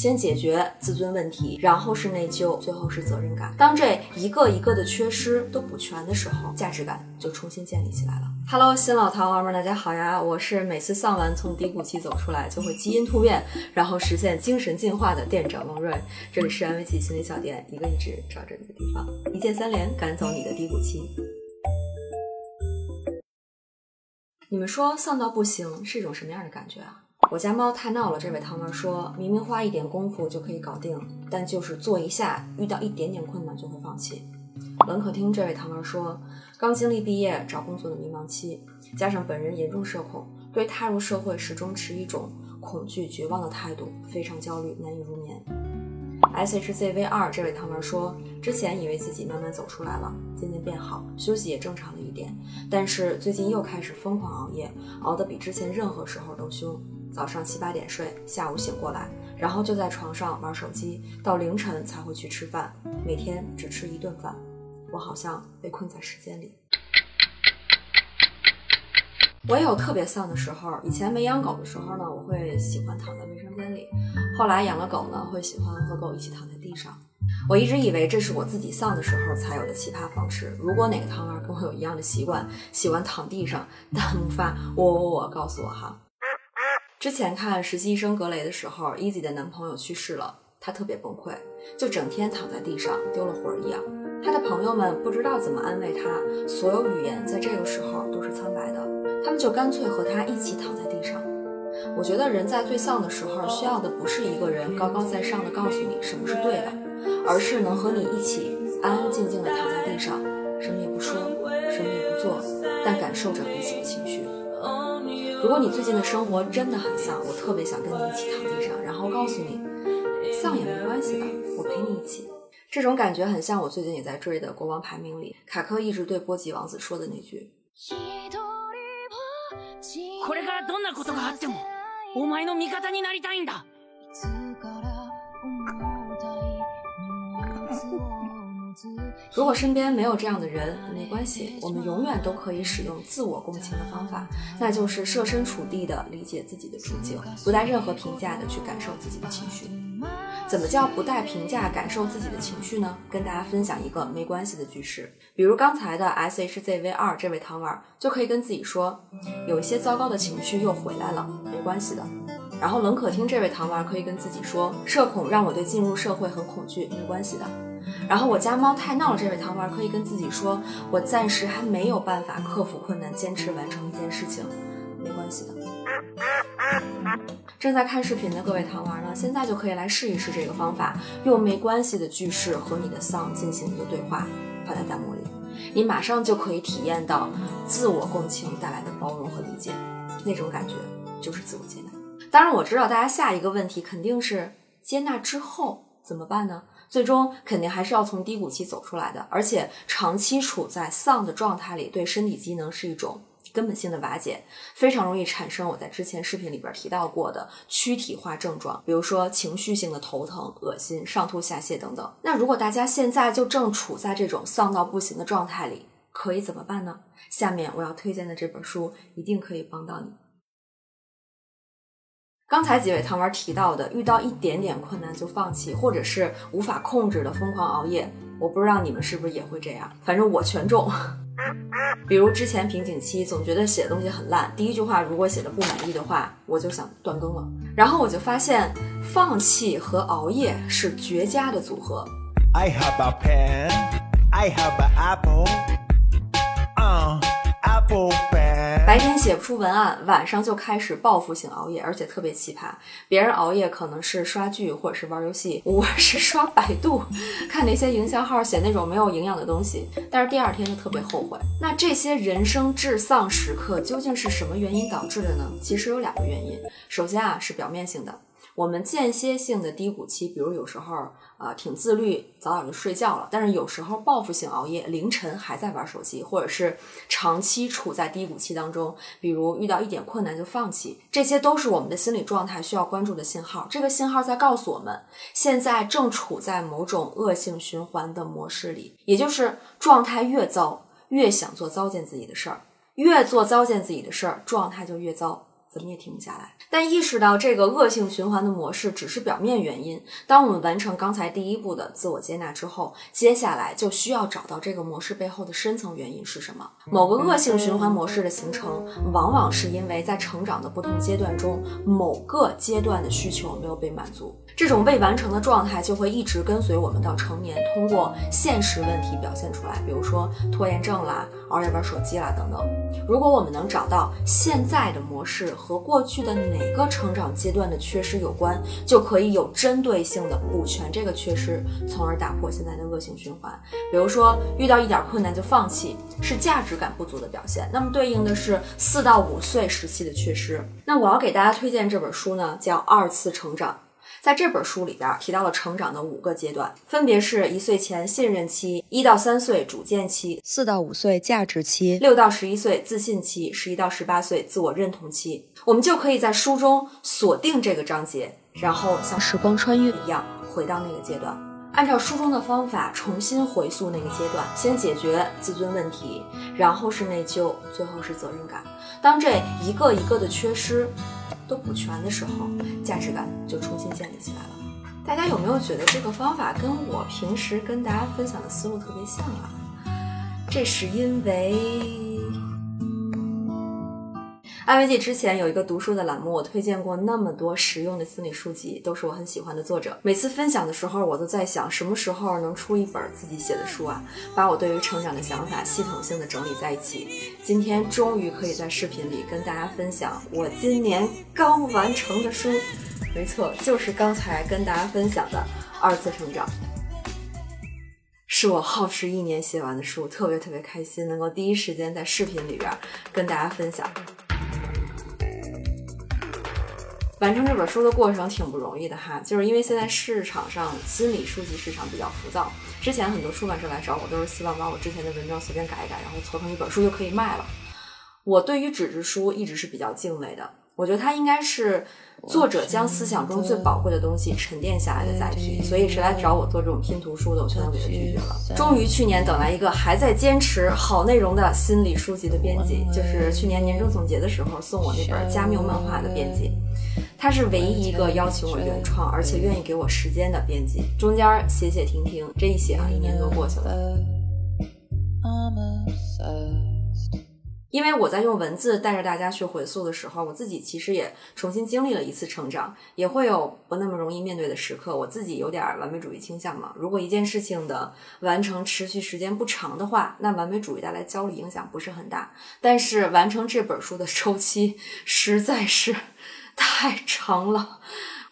先解决自尊问题，然后是内疚，最后是责任感。当这一个一个的缺失都补全的时候，价值感就重新建立起来了。Hello，新老糖娃们，大家好呀！我是每次丧完从低谷期走出来就会基因突变，然后实现精神进化的店长孟瑞。这里是安慰剂心理小店，一个一直找着你的地方，一键三连赶走你的低谷期。你们说丧到不行是一种什么样的感觉啊？我家猫太闹了，这位汤儿说明明花一点功夫就可以搞定，但就是做一下，遇到一点点困难就会放弃。冷可听这位汤儿说，刚经历毕业找工作的迷茫期，加上本人严重社恐，对踏入社会始终持一种恐惧、绝望的态度，非常焦虑，难以入眠。shzv 二这位汤儿说，之前以为自己慢慢走出来了，渐渐变好，休息也正常了一点，但是最近又开始疯狂熬夜，熬得比之前任何时候都凶。早上七八点睡，下午醒过来，然后就在床上玩手机，到凌晨才会去吃饭，每天只吃一顿饭。我好像被困在时间里。我也有特别丧的时候，以前没养狗的时候呢，我会喜欢躺在卫生间里；后来养了狗呢，会喜欢和狗一起躺在地上。我一直以为这是我自己丧的时候才有的奇葩方式。如果哪个汤儿跟我有一样的习惯，喜欢躺地上，弹幕发我我我告诉我哈。之前看实习医生格雷的时候，Easy 的男朋友去世了，她特别崩溃，就整天躺在地上，丢了魂一样。她的朋友们不知道怎么安慰她，所有语言在这个时候都是苍白的，他们就干脆和她一起躺在地上。我觉得人在最丧的时候，需要的不是一个人高高在上的告诉你什么是对的，而是能和你一起安安静静的躺在地上，什么也不说，什么也不做，但感受着彼此的情绪。如果你最近的生活真的很丧，我特别想跟你一起躺地上，然后告诉你，丧也没关系的，我陪你一起。这种感觉很像我最近也在追的《国王排名》里，卡克一直对波吉王子说的那句。如果身边没有这样的人，没关系，我们永远都可以使用自我共情的方法，那就是设身处地的理解自己的处境，不带任何评价的去感受自己的情绪。怎么叫不带评价感受自己的情绪呢？跟大家分享一个没关系的句式，比如刚才的 S H Z V 二这位糖丸就可以跟自己说，有一些糟糕的情绪又回来了，没关系的。然后冷可听这位糖丸可以跟自己说，社恐让我对进入社会很恐惧，没关系的。然后我家猫太闹了，这位糖丸可以跟自己说，我暂时还没有办法克服困难，坚持完成一件事情，没关系的。正在看视频的各位糖丸呢，现在就可以来试一试这个方法，用没关系的句式和你的 song 进行一个对话，发在弹幕里，你马上就可以体验到自我共情带来的包容和理解，那种感觉就是自我接纳。当然我知道大家下一个问题肯定是接纳之后怎么办呢？最终肯定还是要从低谷期走出来的，而且长期处在丧的状态里，对身体机能是一种根本性的瓦解，非常容易产生我在之前视频里边提到过的躯体化症状，比如说情绪性的头疼、恶心、上吐下泻等等。那如果大家现在就正处在这种丧到不行的状态里，可以怎么办呢？下面我要推荐的这本书一定可以帮到你。刚才几位糖丸提到的，遇到一点点困难就放弃，或者是无法控制的疯狂熬夜，我不知道你们是不是也会这样，反正我全中。比如之前瓶颈期，总觉得写的东西很烂，第一句话如果写的不满意的话，我就想断更了。然后我就发现，放弃和熬夜是绝佳的组合。I have a pen, I have an apple, 白天写不出文案，晚上就开始报复性熬夜，而且特别奇葩。别人熬夜可能是刷剧或者是玩游戏，我是刷百度，看那些营销号写那种没有营养的东西，但是第二天就特别后悔。那这些人生至丧时刻究竟是什么原因导致的呢？其实有两个原因。首先啊，是表面性的。我们间歇性的低谷期，比如有时候啊挺自律，早早就睡觉了，但是有时候报复性熬夜，凌晨还在玩手机，或者是长期处在低谷期当中，比如遇到一点困难就放弃，这些都是我们的心理状态需要关注的信号。这个信号在告诉我们，现在正处在某种恶性循环的模式里，也就是状态越糟，越想做糟践自己的事儿，越做糟践自己的事儿，状态就越糟。怎么也停不下来。但意识到这个恶性循环的模式只是表面原因，当我们完成刚才第一步的自我接纳之后，接下来就需要找到这个模式背后的深层原因是什么。某个恶性循环模式的形成，往往是因为在成长的不同阶段中，某个阶段的需求没有被满足。这种未完成的状态就会一直跟随我们到成年，通过现实问题表现出来，比如说拖延症啦、熬夜玩手机啦等等。如果我们能找到现在的模式和过去的哪个成长阶段的缺失有关，就可以有针对性的补全这个缺失，从而打破现在的恶性循环。比如说遇到一点困难就放弃，是价值感不足的表现。那么对应的是四到五岁时期的缺失。那我要给大家推荐这本书呢，叫《二次成长》。在这本书里边提到了成长的五个阶段，分别是一岁前信任期，一到三岁主见期，四到五岁价值期，六到十一岁自信期，十一到十八岁自我认同期。我们就可以在书中锁定这个章节，然后像时光穿越一样回到那个阶段，按照书中的方法重新回溯那个阶段，先解决自尊问题，然后是内疚，最后是责任感。当这一个一个的缺失。都补全的时候，价值感就重新建立起来了。大家有没有觉得这个方法跟我平时跟大家分享的思路特别像啊？这是因为。安慰剂之前有一个读书的栏目，我推荐过那么多实用的心理书籍，都是我很喜欢的作者。每次分享的时候，我都在想什么时候能出一本自己写的书啊，把我对于成长的想法系统性的整理在一起。今天终于可以在视频里跟大家分享我今年刚完成的书，没错，就是刚才跟大家分享的《二次成长》，是我耗时一年写完的书，特别特别开心，能够第一时间在视频里边跟大家分享。完成这本书的过程挺不容易的哈，就是因为现在市场上心理书籍市场比较浮躁，之前很多出版社来找我都是希望把我之前的文章随便改一改，然后凑成一本书就可以卖了。我对于纸质书一直是比较敬畏的，我觉得它应该是作者将思想中最宝贵的东西沉淀下来的载体，所以谁来找我做这种拼图书的，我全都给他拒绝了。终于去年等来一个还在坚持好内容的心理书籍的编辑，就是去年年终总结的时候送我那本《加缪漫画》的编辑。他是唯一一个邀请我原创，而且愿意给我时间的编辑。中间写写停停，这一写啊，一年多过去了。因为我在用文字带着大家去回溯的时候，我自己其实也重新经历了一次成长，也会有不那么容易面对的时刻。我自己有点完美主义倾向嘛，如果一件事情的完成持续时间不长的话，那完美主义带来焦虑影响不是很大。但是完成这本书的 周期实在是。太长了，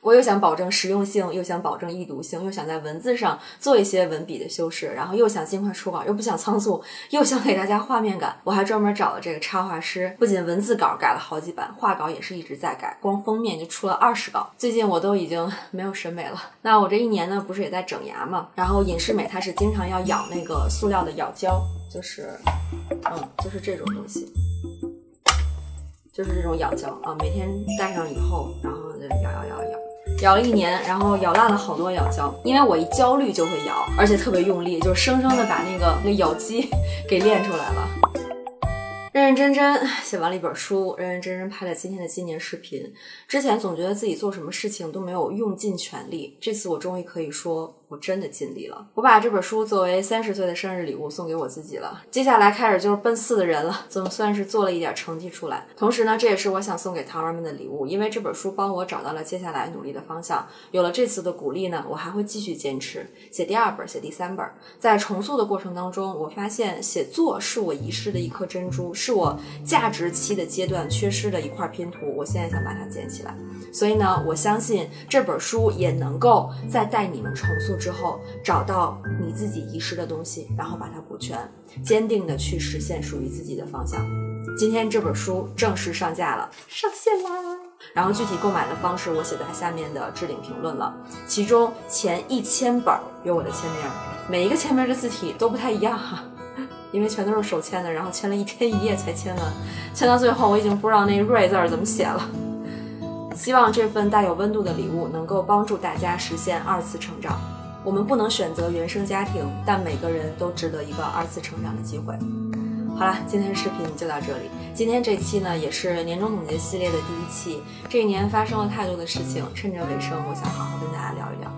我又想保证实用性，又想保证易读性，又想在文字上做一些文笔的修饰，然后又想尽快出稿，又不想仓促，又想给大家画面感。我还专门找了这个插画师，不仅文字稿改了好几版，画稿也是一直在改，光封面就出了二十稿。最近我都已经 没有审美了。那我这一年呢，不是也在整牙嘛？然后隐适美它是经常要咬那个塑料的咬胶，就是，嗯，就是这种东西。就是这种咬胶啊，每天戴上以后，然后就咬咬咬咬，咬了一年，然后咬烂了好多咬胶。因为我一焦虑就会咬，而且特别用力，就生生的把那个那咬肌 给练出来了。认认真真写完了一本书，认认真真拍了今天的纪念视频。之前总觉得自己做什么事情都没有用尽全力，这次我终于可以说。我真的尽力了，我把这本书作为三十岁的生日礼物送给我自己了。接下来开始就是奔四的人了，总算是做了一点成绩出来。同时呢，这也是我想送给糖儿们的礼物，因为这本书帮我找到了接下来努力的方向。有了这次的鼓励呢，我还会继续坚持写第二本，写第三本。在重塑的过程当中，我发现写作是我遗失的一颗珍珠，是我价值期的阶段缺失的一块拼图。我现在想把它捡起来。所以呢，我相信这本书也能够再带你们重塑之后，找到你自己遗失的东西，然后把它补全，坚定的去实现属于自己的方向。今天这本书正式上架了，上线啦！然后具体购买的方式我写在下面的置顶评论了，其中前一千本有我的签名，每一个签名的字体都不太一样哈，因为全都是手签的，然后签了一天一夜才签完，签到最后我已经不知道那“瑞”字怎么写了。希望这份带有温度的礼物能够帮助大家实现二次成长。我们不能选择原生家庭，但每个人都值得一个二次成长的机会。好了，今天的视频就到这里。今天这期呢，也是年终总结系列的第一期。这一年发生了太多的事情，趁着尾声，我想好好跟大家聊一聊。